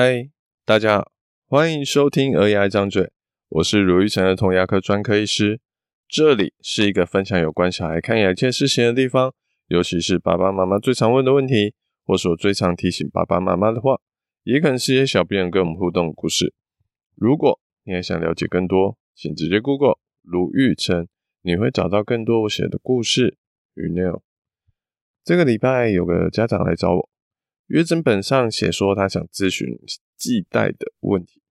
嗨，大家好，欢迎收听《儿牙一张嘴》，我是卢玉成儿童牙科专科医师。这里是一个分享有关小孩看牙一切事情的地方，尤其是爸爸妈妈最常问的问题，或是我最常提醒爸爸妈妈的话，也可能是一些小病人跟我们互动的故事。如果你还想了解更多，请直接 Google 卢玉成，你会找到更多我写的故事与内容。这个礼拜有个家长来找我。约诊本上写说他想咨询系带的问题，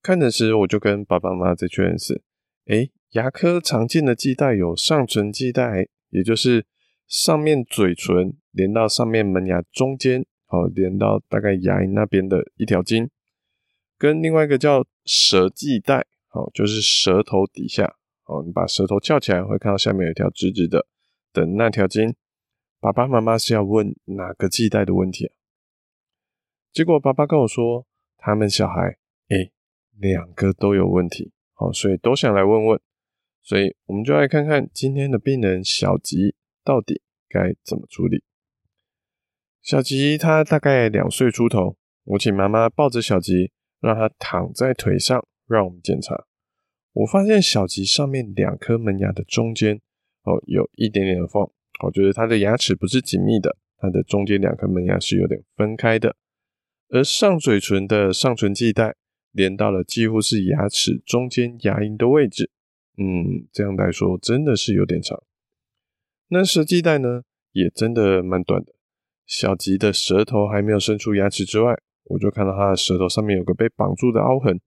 看的时我就跟爸爸妈妈在确认是，诶，牙科常见的系带有上唇系带，也就是上面嘴唇连到上面门牙中间，好，连到大概牙龈那边的一条筋，跟另外一个叫舌系带，好，就是舌头底下，好，你把舌头翘起来会看到下面有一条直直的的那条筋。爸爸妈妈是要问哪个系带的问题啊？结果爸爸跟我说，他们小孩诶，两个都有问题，好，所以都想来问问，所以我们就来看看今天的病人小吉到底该怎么处理。小吉他大概两岁出头，我请妈妈抱着小吉，让他躺在腿上，让我们检查。我发现小吉上面两颗门牙的中间哦，有一点点的缝。我觉得他的牙齿不是紧密的，他的中间两颗门牙是有点分开的，而上嘴唇的上唇系带连到了几乎是牙齿中间牙龈的位置，嗯，这样来说真的是有点长。那舌系带呢，也真的蛮短的。小吉的舌头还没有伸出牙齿之外，我就看到他的舌头上面有个被绑住的凹痕，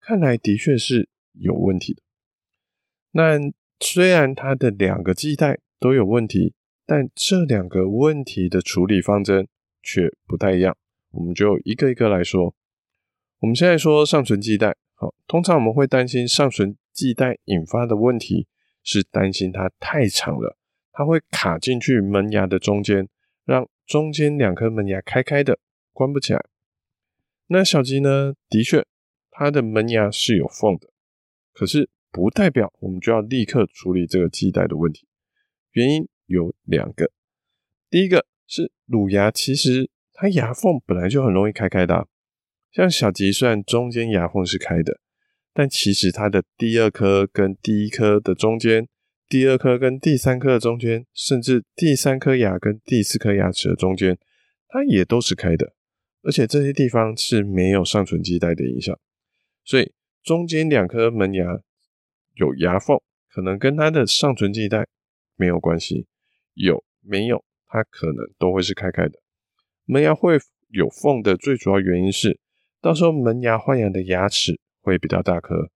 看来的确是有问题的。那虽然他的两个系带都有问题，但这两个问题的处理方针却不太一样。我们就一个一个来说。我们现在说上唇系带，好，通常我们会担心上唇系带引发的问题是担心它太长了，它会卡进去门牙的中间，让中间两颗门牙开开的关不起来。那小吉呢？的确，它的门牙是有缝的，可是不代表我们就要立刻处理这个系带的问题。原因有两个，第一个是乳牙，其实它牙缝本来就很容易开开的。像小吉虽然中间牙缝是开的，但其实它的第二颗跟第一颗的中间，第二颗跟第三颗的中间，甚至第三颗牙跟第四颗牙齿的中间，它也都是开的。而且这些地方是没有上唇系带的影响，所以中间两颗门牙有牙缝，可能跟它的上唇系带。没有关系，有没有它可能都会是开开的。门牙会有缝的最主要原因是，到时候门牙换牙的牙齿会比较大颗，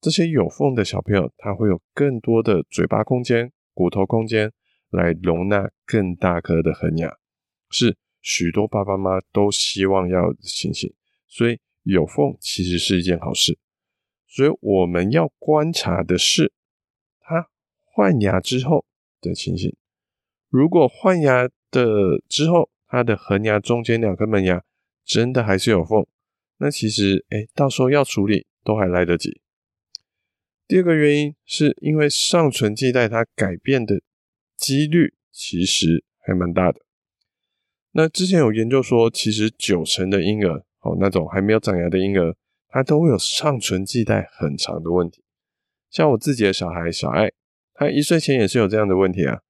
这些有缝的小朋友他会有更多的嘴巴空间、骨头空间来容纳更大颗的恒牙，是许多爸爸妈妈都希望要的情形。所以有缝其实是一件好事。所以我们要观察的是，他换牙之后。的情形，如果换牙的之后，它的恒牙中间两颗门牙真的还是有缝，那其实哎，到时候要处理都还来得及。第二个原因是因为上唇系带它改变的几率其实还蛮大的。那之前有研究说，其实九成的婴儿哦，那种还没有长牙的婴儿，他都会有上唇系带很长的问题。像我自己的小孩小爱。他一岁前也是有这样的问题啊，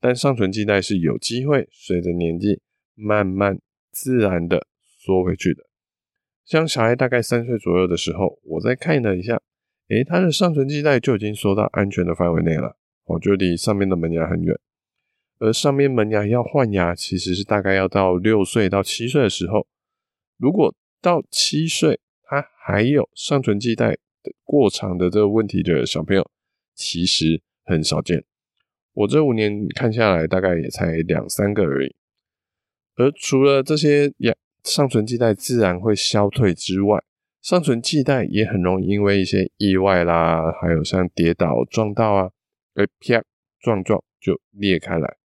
但上唇系带是有机会随着年纪慢慢自然的缩回去的。像小孩大概三岁左右的时候，我再看了一下，诶，他的上唇系带就已经缩到安全的范围内了，哦，就离上面的门牙很远。而上面门牙要换牙，其实是大概要到六岁到七岁的时候。如果到七岁，他还有上唇系带的过长的这个问题的小朋友，其实。很少见，我这五年看下来，大概也才两三个而已。而除了这些牙上唇系带自然会消退之外，上唇系带也很容易因为一些意外啦，还有像跌倒撞到啊，而啪撞撞就裂开来。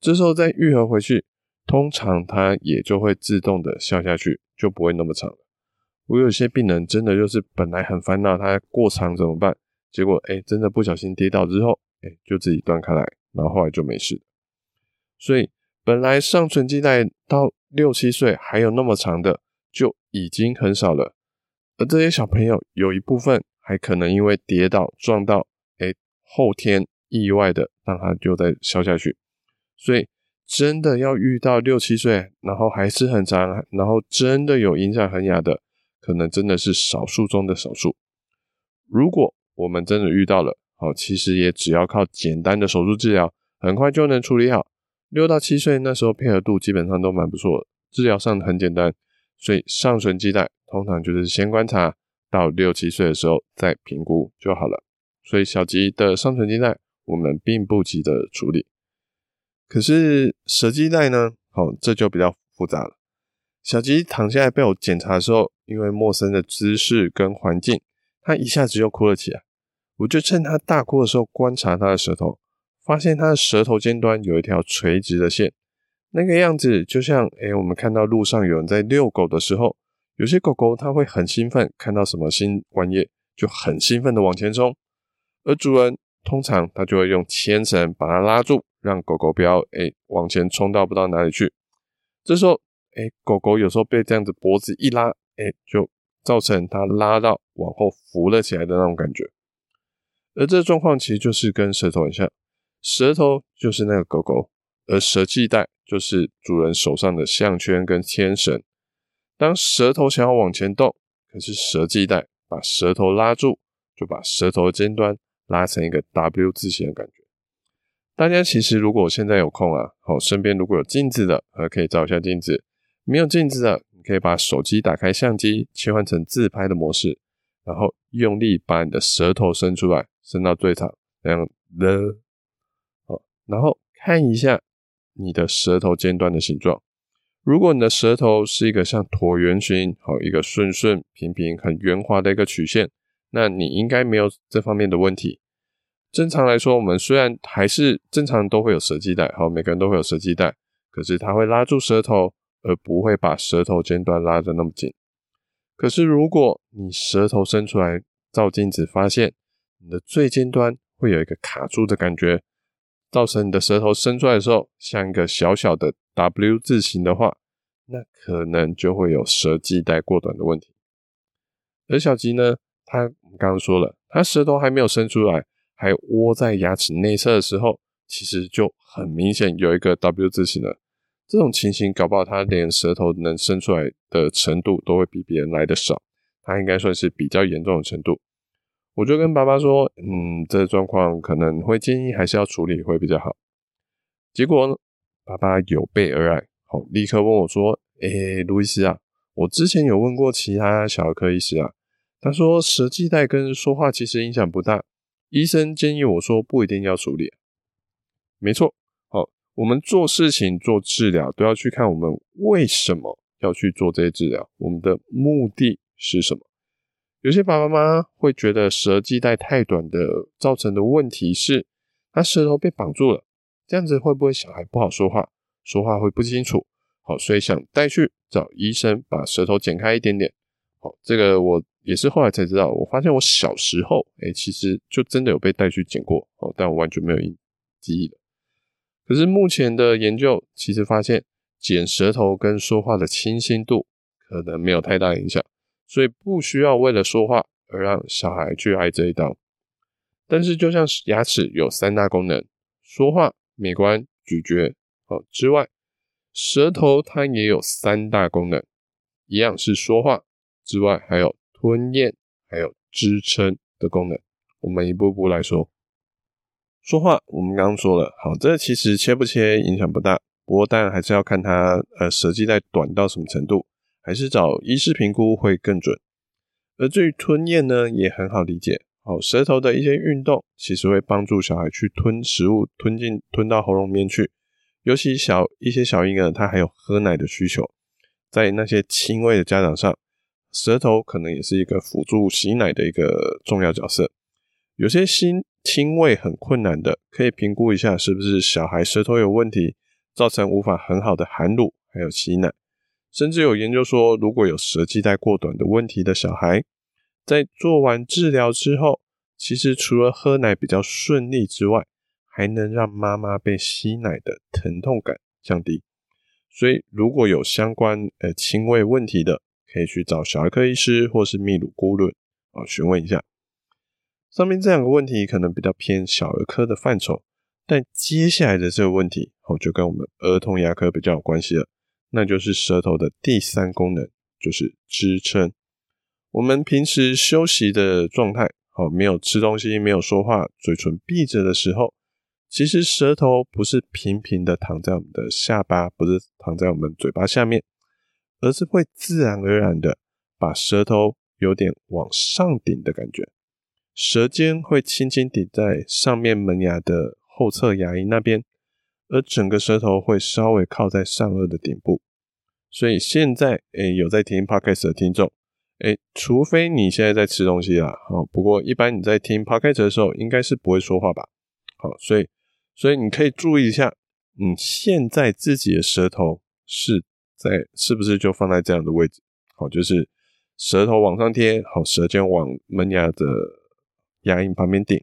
这时候再愈合回去，通常它也就会自动的消下去，就不会那么长了。我有些病人真的就是本来很烦恼，它过长怎么办？结果，哎，真的不小心跌倒之后，哎，就自己断开来，然后后来就没事。所以，本来上唇系带到六七岁还有那么长的，就已经很少了。而这些小朋友有一部分还可能因为跌倒撞到，哎，后天意外的让他就再消下去。所以真的要遇到六七岁，然后还是很长，然后真的有影响恒牙的，可能真的是少数中的少数。如果我们真的遇到了，好，其实也只要靠简单的手术治疗，很快就能处理好。六到七岁那时候配合度基本上都蛮不错的，治疗上很简单，所以上唇基带通常就是先观察到六七岁的时候再评估就好了。所以小吉的上唇基带我们并不急着处理。可是舌基带呢？好，这就比较复杂了。小吉躺下来被我检查的时候，因为陌生的姿势跟环境，他一下子又哭了起来。我就趁他大哭的时候观察他的舌头。发现他的舌头尖端有一条垂直的线，那个样子就像，诶、我们看到路上有人在遛狗的时候，有些狗狗它会很兴奋，看到什么新玩意就很兴奋的往前冲，而主人通常他就会用牵绳把它拉住，让狗狗不要诶、往前冲到不知道哪里去。这时候，诶、狗狗有时候被这样子脖子一拉，诶、就造成它拉到往后浮了起来的那种感觉，而这状况其实就是跟舌头很像。舌头就是那个狗狗，而舌系带就是主人手上的项圈跟牵绳。当舌头想要往前动，可是舌系带把舌头拉住，就把舌头的尖端拉成一个 W 字形的感觉。大家其实如果现在有空啊，好，身边如果有镜子的，呃，可以照一下镜子；没有镜子的，可以把手机打开相机，切换成自拍的模式，然后用力把你的舌头伸出来，伸到最长，这样的。然后看一下你的舌头尖端的形状。如果你的舌头是一个像椭圆形，好，一个顺顺平平、很圆滑的一个曲线，那你应该没有这方面的问题。正常来说，我们虽然还是正常都会有舌系带，好，每个人都会有舌系带，可是它会拉住舌头，而不会把舌头尖端拉得那么紧。可是如果你舌头伸出来照镜子，发现你的最尖端会有一个卡住的感觉。造成你的舌头伸出来的时候，像一个小小的 W 字形的话，那可能就会有舌系带过短的问题。而小吉呢，他刚刚说了，他舌头还没有伸出来，还窝在牙齿内侧的时候，其实就很明显有一个 W 字形了。这种情形，搞不好他连舌头能伸出来的程度都会比别人来的少，他应该算是比较严重的程度。我就跟爸爸说，嗯，这状况可能会建议还是要处理会比较好。结果呢，爸爸有备而来，好，立刻问我说：“诶，路易斯啊，我之前有问过其他小儿科医师啊，他说舌系带跟说话其实影响不大，医生建议我说不一定要处理。”没错，我们做事情做治疗都要去看我们为什么要去做这些治疗，我们的目的是什么。有些爸爸妈妈会觉得舌系带太短的造成的问题是，他舌头被绑住了，这样子会不会小孩不好说话，说话会不清楚？好，所以想带去找医生把舌头剪开一点点。好，这个我也是后来才知道，我发现我小时候，哎，其实就真的有被带去剪过，哦，但我完全没有记忆了。可是目前的研究其实发现，剪舌头跟说话的清晰度可能没有太大影响。所以不需要为了说话而让小孩去挨这一刀，但是就像牙齿有三大功能，说话、美观、咀嚼，好之外，舌头它也有三大功能，一样是说话之外，还有吞咽，还有支撑的功能。我们一步步来说，说话我们刚刚说了，好，这其实切不切影响不大，不过当然还是要看它呃舌系带短到什么程度。还是找医师评估会更准。而至于吞咽呢，也很好理解。好，舌头的一些运动其实会帮助小孩去吞食物，吞进吞到喉咙里面去。尤其小一些小婴儿，他还有喝奶的需求，在那些亲喂的家长上，舌头可能也是一个辅助吸奶的一个重要角色。有些亲亲喂很困难的，可以评估一下是不是小孩舌头有问题，造成无法很好的含乳，还有吸奶。甚至有研究说，如果有舌系带过短的问题的小孩，在做完治疗之后，其实除了喝奶比较顺利之外，还能让妈妈被吸奶的疼痛感降低。所以，如果有相关呃亲喂问题的，可以去找小儿科医师或是泌乳顾问啊询问一下。上面这两个问题可能比较偏小儿科的范畴，但接下来的这个问题哦，就跟我们儿童牙科比较有关系了，那就是舌头的第三功能，就是支撑。我们平时休息的状态，哦，没有吃东西，没有说话，嘴唇闭着的时候，其实舌头不是平平的躺在我们的下巴，不是躺在我们嘴巴下面，而是会自然而然的把舌头有点往上顶的感觉。舌尖会轻轻抵在上面门牙的后侧牙龈那边，而整个舌头会稍微靠在上颚的顶部。所以现在，诶，有在听 Podcast 的听众，诶，除非你现在在吃东西啦，好，不过一般你在听 Podcast 的时候，应该是不会说话吧？好，所以，所以你可以注意一下，你现在自己的舌头是在是不是就放在这样的位置？好，就是舌头往上贴，好，舌尖往门牙的。牙龈旁边顶，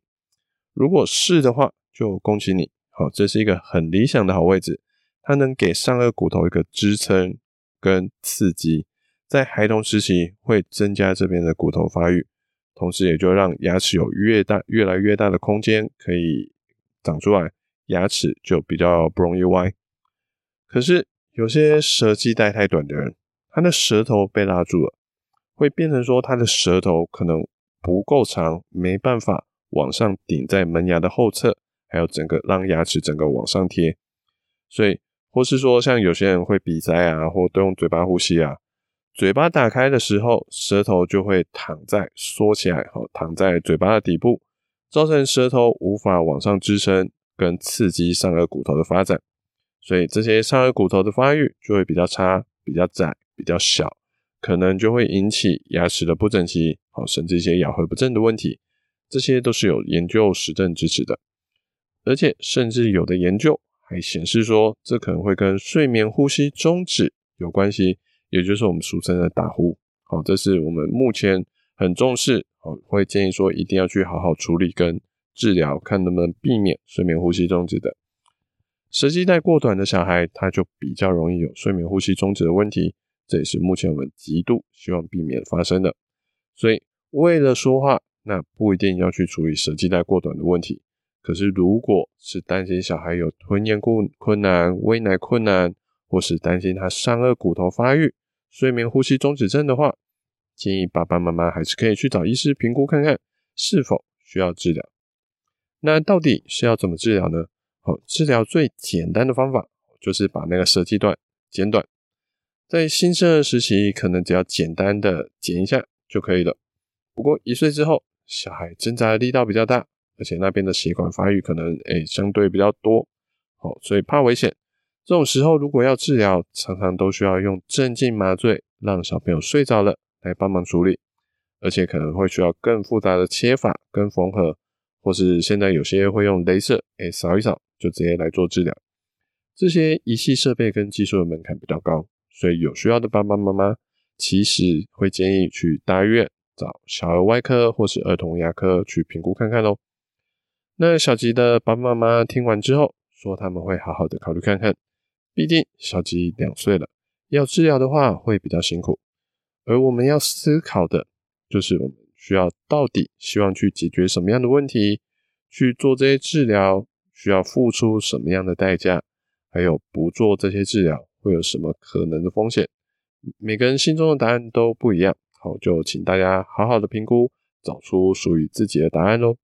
如果是的话，就恭喜你，好，这是一个很理想的好位置，它能给上颚骨头一个支撑跟刺激，在孩童时期会增加这边的骨头发育，同时也就让牙齿有越大越来越大的空间可以长出来，牙齿就比较不容易歪。可是有些舌系带太短的人，他的舌头被拉住了，会变成说他的舌头可能。不够长，没办法往上顶在门牙的后侧，还有整个让牙齿整个往上贴，所以或是说像有些人会鼻塞啊，或都用嘴巴呼吸啊，嘴巴打开的时候，舌头就会躺在缩起来，好躺在嘴巴的底部，造成舌头无法往上支撑跟刺激上颚骨头的发展，所以这些上颚骨头的发育就会比较差、比较窄、比较小。可能就会引起牙齿的不整齐，好，甚至一些咬合不正的问题，这些都是有研究实证支持的，而且甚至有的研究还显示说，这可能会跟睡眠呼吸中止有关系，也就是我们俗称的打呼，好，这是我们目前很重视，好，会建议说一定要去好好处理跟治疗，看能不能避免睡眠呼吸中止的。舌系带过短的小孩，他就比较容易有睡眠呼吸中止的问题。这也是目前我们极度希望避免发生的，所以为了说话，那不一定要去处理舌系带过短的问题。可是，如果是担心小孩有吞咽困困难、喂奶困难，或是担心他上颚骨头发育、睡眠呼吸中止症的话，建议爸爸妈妈还是可以去找医师评估看看是否需要治疗。那到底是要怎么治疗呢？好，治疗最简单的方法就是把那个舌系段剪短。在新生儿时期，可能只要简单的剪一下就可以了。不过一岁之后，小孩挣扎的力道比较大，而且那边的血管发育可能诶、相对比较多，好，所以怕危险。这种时候如果要治疗，常常都需要用镇静麻醉，让小朋友睡着了来帮忙处理，而且可能会需要更复杂的切法跟缝合，或是现在有些会用镭射，诶扫一扫就直接来做治疗。这些仪器设备跟技术的门槛比较高。所以有需要的爸爸妈妈，其实会建议去大医院找小儿外科或是儿童牙科去评估看看喽。那小吉的爸爸妈妈听完之后，说他们会好好的考虑看看，毕竟小吉两岁了，要治疗的话会比较辛苦。而我们要思考的，就是我们需要到底希望去解决什么样的问题，去做这些治疗需要付出什么样的代价，还有不做这些治疗。会有什么可能的风险？每个人心中的答案都不一样，好，就请大家好好的评估，找出属于自己的答案喽。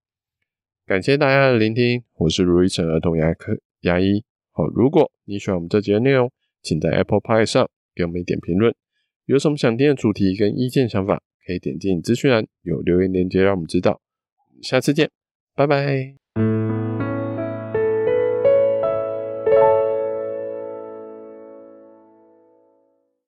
感谢大家的聆听，我是如一城儿童牙科牙医。好，如果你喜欢我们这节的内容，请在 Apple Pie 上给我们一点评论。有什么想听的主题跟意见想法，可以点进资讯栏有留言链接让我们知道。下次见，拜拜。